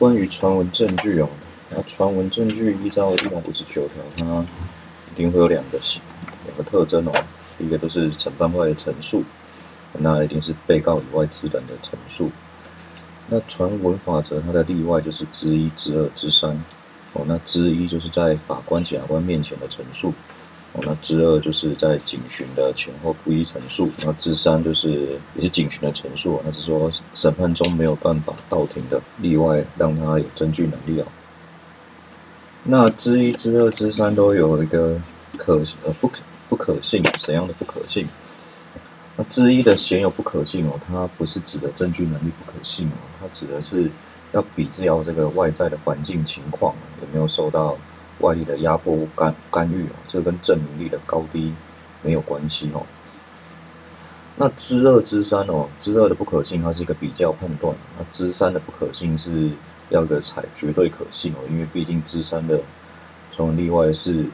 关于传闻证据哦，那传闻证据依照一百五十九条，它一定会有两个两个特征哦。第一个都是审判外的陈述，那一定是被告以外之人的陈述。那传闻法则它的例外就是之一、之二、之三哦。那之一就是在法官、检察官面前的陈述。哦，那之二就是在警询的前后不一陈述，那之三就是也是警询的陈述，那是说审判中没有办法到庭的例外，让他有证据能力哦。那之一、之二、之三都有一个可呃不可不可信怎样的不可信？那之一的显有不可信哦，它不是指的证据能力不可信哦，它指的是要比较这个外在的环境情况有没有受到。外力的压迫干干预哦，这跟证明力的高低没有关系哦。那知二知三哦，知二的不可信，它是一个比较判断；那知三的不可信是要个采绝对可信哦，因为毕竟知三的传闻例外是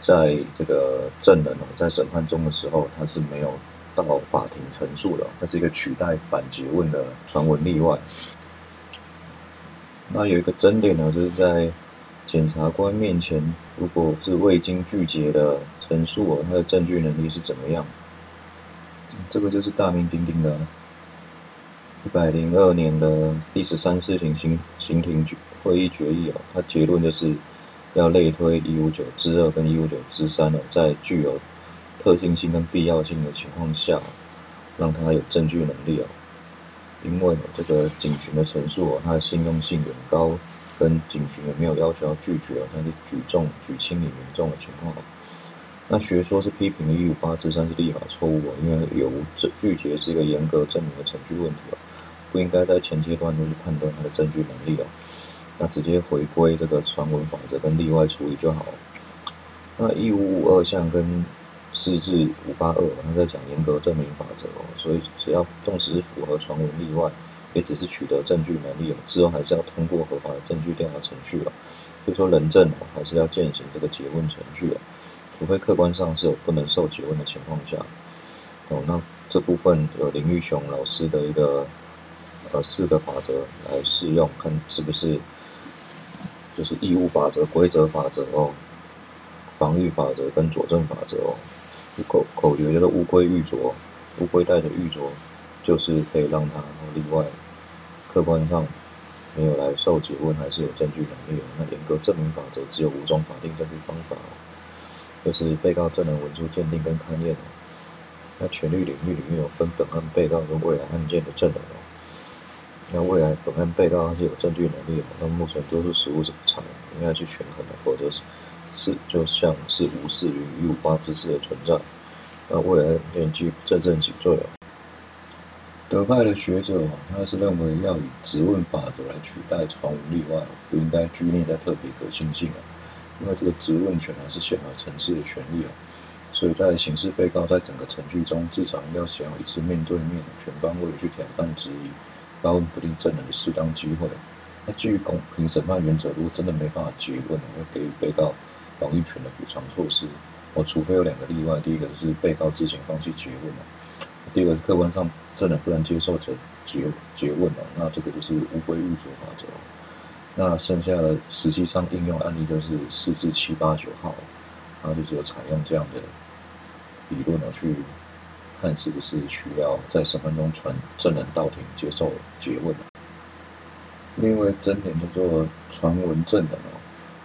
在这个证人哦在审判中的时候，他是没有到法庭陈述的，它是一个取代反诘问的传闻例外。那有一个争点呢，就是在。检察官面前，如果是未经拒绝的陈述哦，他的证据能力是怎么样？这个就是大名鼎鼎的，一百零二年的第十三次庭刑刑庭决会议决议哦，它结论就是要类推一五九之二跟一五九之三哦，在具有特性性跟必要性的情况下，让他有证据能力哦，因为这个警询的陈述哦，它的信用性很高。跟警询也没有要求要拒绝哦，但是举重举轻理民众的情况那学说是批评的一五八之三是立法错误哦，因为有无证拒绝是一个严格证明的程序问题哦，不应该在前阶段就去判断他的证据能力哦，那直接回归这个传闻法则跟例外处理就好。那一五五二项跟四至五八二，他在讲严格证明法则哦，所以只要纵使是符合传闻例外。也只是取得证据能力哦，之后还是要通过合法的证据调查程序了。所以说，人证，还是要践行这个诘问程序哦，除非客观上是有不能受诘问的情况下。哦，那这部分有林玉雄老师的一个呃四个法则来适用，看是不是就是义务法则、规则法则哦、防御法则跟佐证法则哦。口口诀叫做乌龟玉镯，乌龟带着玉镯。就是可以让他例外，客观上没有来受诘问，还是有证据能力的。那严格证明法则只有五种法定证据方法，就是被告证人文书鉴定跟勘验。那权利领域里面有分本案被告跟未来案件的证人哦。那未来本案被告他是有证据能力的，那目前多数实物是不查，应该去权衡的，否则是是就像是无视于一五八之事的存在。那未来连具正正起罪了。德派的学者，他是认为要以质问法则来取代传闻例外，不应该拘泥在特别可信性啊，因为这个质问权还是宪法层次的权利啊，所以在刑事被告在整个程序中，至少应该享有一次面对面、全方位去挑战质疑、发问不定证人的适当机会。那基于公平审判原则，如果真的没办法结问，会给予被告防御权的补偿措施。我除非有两个例外，第一个是被告自行放弃结问第二个是客观上。真的不能接受者结结问了，那这个就是乌龟玉镯法则。那剩下的实际上应用案例就是四至七八九号，然后就是有采用这样的理论呢，去看是不是需要在审判中传证人到庭接受结问。另外真点叫做传闻证人哦，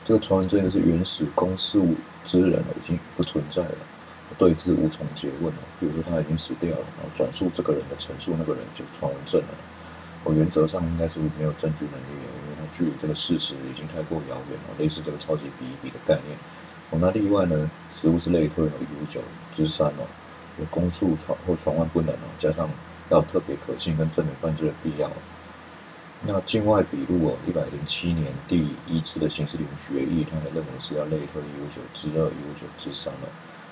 这个传闻证人是原始公事之人已经不存在了。对质无从诘问了，比如说他已经死掉了，然后转述这个人的陈述，那个人就传闻证了。我原则上应该是没有证据能力的，因为他距离这个事实已经太过遥远了，类似这个超级比一比的概念。哦，那例外呢，实物是类推一五九之三哦，有公诉传或传唤不能哦，加上要特别可信跟证明犯罪的必要。那境外笔录哦，一百零七年第一次的刑事庭决议，他们认为是要类推一五九之二、一五九之三哦。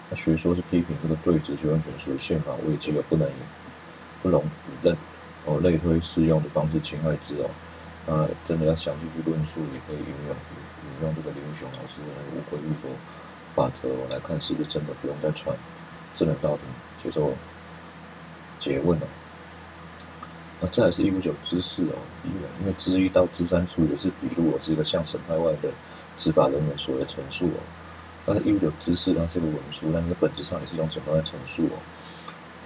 那学说是批评这个对质就完全属于宪法危机而不能不容否认哦类推适用的方式侵害之哦。那真的要详细去论述，也可以引用引用这个林雄老师的乌龟玉镯法则来看，是不是真的不用再传证人到庭接受诘问了。那再来是一五九之四哦，因为因为之一到之三处也是笔录哦，是一个向审判外的执法人员所的陈述哦。但是一五九之四它是个文书，但是本质上也是一种怎么样的陈述哦。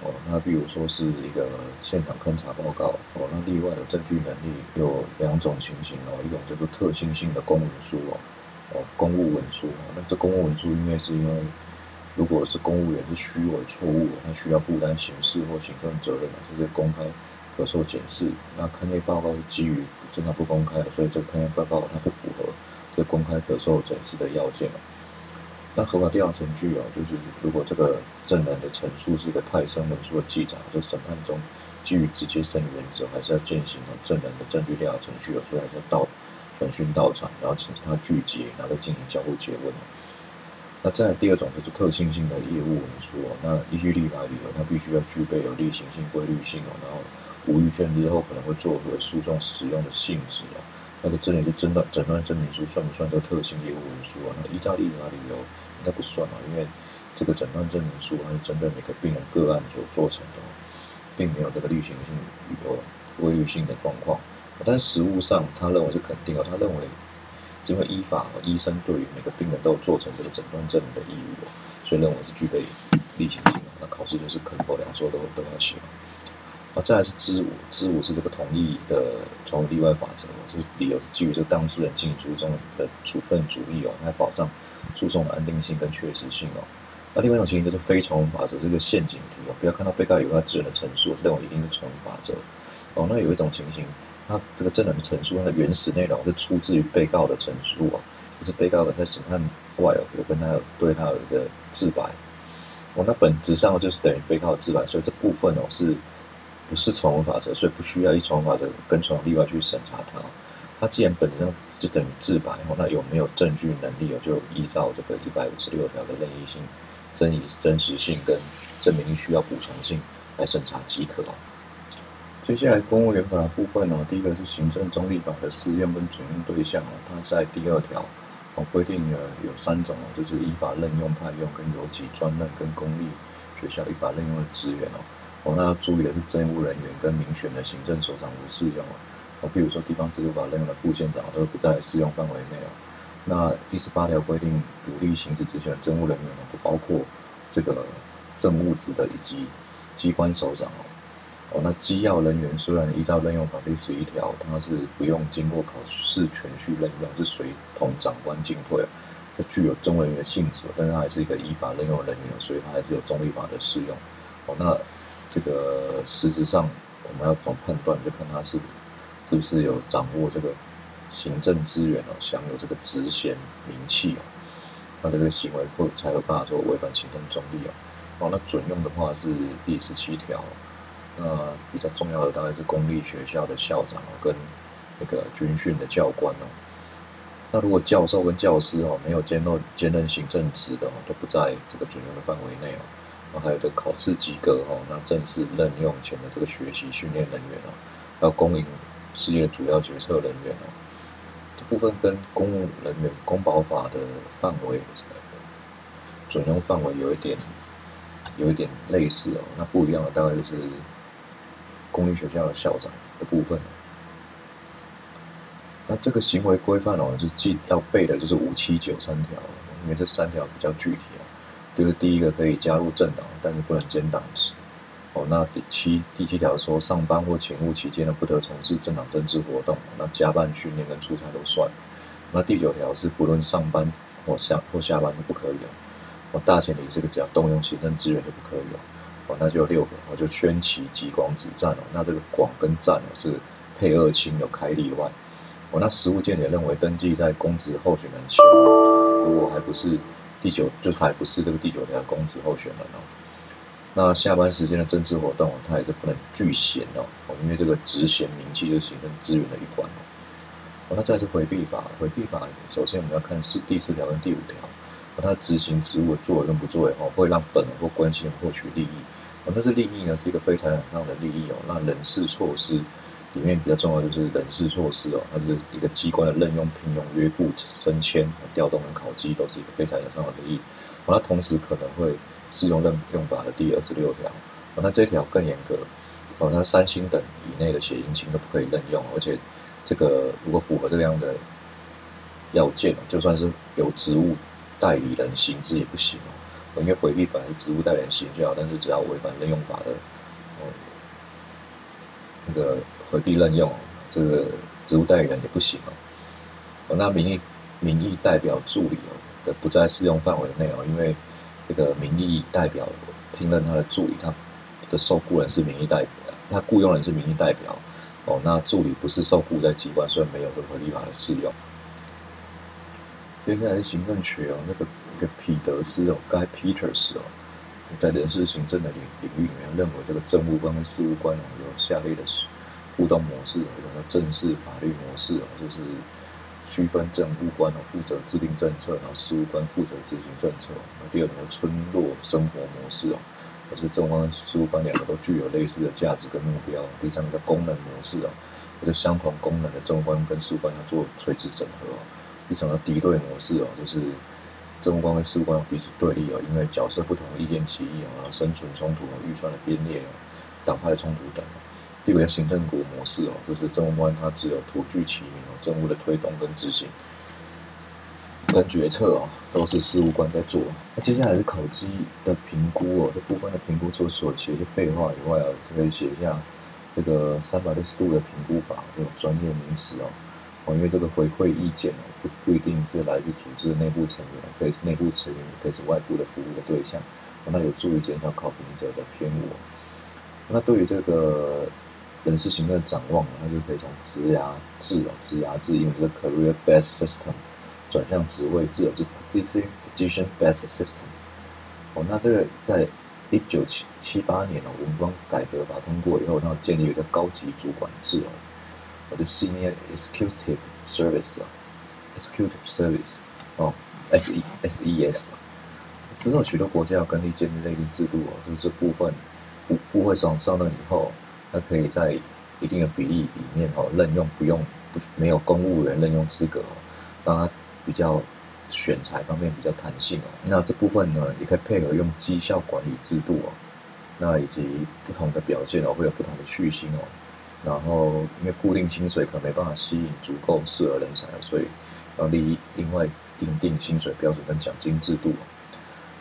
哦，那比如说是一个现场勘查报告哦，那例外的证据能力有两种情形哦，一种叫做特性性的公文书哦，哦，公务文书哦，那这公务文书因为是因为如果是公务员是虚伪错误，他需要负担刑事或行政责任嘛，这是公开可受检视。那勘验报告是基于正常不公开的，所以这个勘验报告它不符合这公开可受检视的要件嘛。那合法调查程序哦，就是如果这个证人的陈述是一个派生文书的记载，在审判中基于直接胜原则，还是要践行哦证人的证据调查程序哦，所以还是要到传讯到场，然后请他具结，然后再进行交互结问。那再第二种就是特性性的业务文书哦，那依据立法理由，它必须要具备有例行性、规律性哦，然后无预见日后可能会作为诉讼使用的性质哦。那个这里是诊断诊断证明书算不算这个特性业务文书啊？那依照立法理由应该不算啊，因为这个诊断证明书它是针对每个病人个案所做成的，并没有这个例行性有规律性的状况。但实务上，他认为是肯定哦，他认为因为依法医生对于每个病人都有做成这个诊断证明的义务，所以认为是具备例行性的。那考试就是肯否两说都都要写。啊，再来是知五，知五是这个同意的从例外法则，就是理由是基于这当事人进行诉讼的处分主义哦，来保障诉讼的安定性跟确实性哦。那另外一种情形就是非从法则，这个陷阱题哦，不要看到被告有他自人的陈述，认为一定是从法则哦。那有一种情形，他这个证人的陈述，它的原始内容是出自于被告的陈述哦，就是被告的在审判外哦，有跟他有对他有一个自白哦，那本质上就是等于被告的自白，所以这部分哦是。不是从文法则，所以不需要依从文法则跟从例外去审查它。它既然本身就等于自白，那有没有证据能力？就依照这个一百五十六条的任意性、真以真实性跟证明需要补偿性来审查即可。接下来公务员法的部分呢，第一个是行政中立法的适用跟准用对象哦，它在第二条哦规定了有三种哦，就是依法任用派用跟有级专任跟公立学校依法任用的资源哦。哦，那要注意的是，政务人员跟民选的行政首长不适用哦。比如说地方制度法任用的副县长都不在适用范围内哦。那第十八条规定，独立行使职权的政务人员哦，不包括这个政务职的以及机关首长哦。哦，那机要人员虽然依照任用法第十一条，它是不用经过考试全序任用，是随同长官进退，它具有政务人员的性质，但是它还是一个依法任用人员，所以它还是有中立法的适用。哦，那。这个实质上，我们要怎么判断？就看他是是不是有掌握这个行政资源哦，享有这个职衔名气哦，他这个行为会才有办法说违反行政中立哦。哦，那准用的话是第十七条，那比较重要的大概是公立学校的校长哦，跟那个军训的教官哦。那如果教授跟教师哦没有兼任兼任行政职的哦，都不在这个准用的范围内哦。然后还有这考试及格哦，那正式任用前的这个学习训练人员哦，要供应事业主要决策人员哦，这部分跟公务人员公保法的范围准用范围有一点有一点类似哦，那不一样的大概就是公立学校的校长的部分。那这个行为规范哦，是记要背的就是五七九三条，因为这三条比较具体哦。就是第一个可以加入政党，但是不能兼党职。哦，那第七第七条说，上班或勤务期间呢，不得从事政党政治活动。那加班训练跟出差都算。那第九条是不论上班或下或下班都不可以哦。大前提是个只要动用行政资源就不可以哦。那就有六个，我就宣旗极光子站哦。那这个广跟站哦是配二亲有开例外。哦，那实务见解认为，登记在公职候选人前，如果还不是。第九就还不是这个第九条公职候选人哦，那下班时间的政治活动，他也是不能拒衔哦，因为这个职衔名气就是行政资源的一环哦。那再是回避法，回避法首先我们要看是第四条跟第五条，哦，他执行职务的作为跟不作为哦，会让本人或关系人获取利益，哦，那这利益呢是一个非常大的利益哦，那人事措施。里面比较重要的就是人事措施哦，它是一个机关的任用、聘用、约雇、升迁、调动跟考绩，都是一个非常有重要的意义。那同时可能会适用任用法的第二十六条，那这条更严格，哦，那三星等以内的血型都不可以任用，而且这个如果符合这样的要件就算是有职务代理人行之也不行哦，因为回避本来是职务代理人行就好，但是只要违反任用法的哦那个回避任用，这个职务代理人也不行哦。哦，那民意民意代表助理哦的不在适用范围内哦，因为这个民意代表聘任他的助理，他的受雇人是民意代表。他雇佣人是民意代表，哦，那助理不是受雇在机关，所以没有任何立法的适用。接下来是行政学哦，那个那个彼得斯哦，Guy Peters 哦，在人事行政的领领域里面，认为这个政务官跟事务官有下列的互动模式，有个正式法律模式哦，就是区分政务官哦负责制定政策，然后事务官负责执行政策。那第二种村落生活模式哦。就是政务官、事务官两个都具有类似的价值跟目标。第三个功能模式哦，或者相同功能的政务官跟事务官要做垂直整合。第四个敌对模式哦，就是政务官跟事务官彼此对立哦，因为角色不同、意见歧义哦，生存冲突、预算的编列哦、党派的冲突等。五个行政国模式哦，就是政务官他只有图具其名哦，政务的推动跟执行。跟决策哦，都是事务官在做。那接下来是考绩的评估哦，这部分的评估除了所写一些废话以外啊，可以写一下这个三百六十度的评估法这种专业名词哦。哦，因为这个回馈意见哦，不不一定是来自组织的内部成员，可以是内部成员，可以是外部的服务的对象。那有助于减少考评者的偏误。那对于这个人事行政展望，那就可以从职涯制哦，职涯制，因为这个 career based system。转向职位制哦，就 position position based system。哦，那这个在一九七七八年哦，文官改革法通过以后，然后建立一个高级主管制哦，或者 senior executive service 啊，executive service 哦，S E S E S。之后许多国家要跟立建立这个制度哦，就是部分部部会上上任以后，他可以在一定的比例里面哦，任用不用不没有公务员任用资格哦，让他。比较选材方面比较弹性哦，那这部分呢也可以配合用绩效管理制度哦，那以及不同的表现哦会有不同的续薪哦，然后因为固定薪水可能没办法吸引足够适合人才，所以要另另外定定薪水标准跟奖金制度。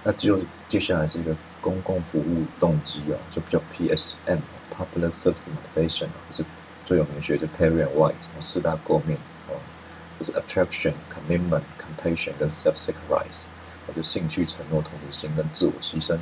那就接下来是一个公共服务动机啊，就比较 psm PSM（Public Service Motivation） 啊，是最有名学就 Perry and White 四大构面。就是 attraction、commitment、compassion 跟 self-sacrifice，或者兴趣、承诺、同理心跟自我牺牲。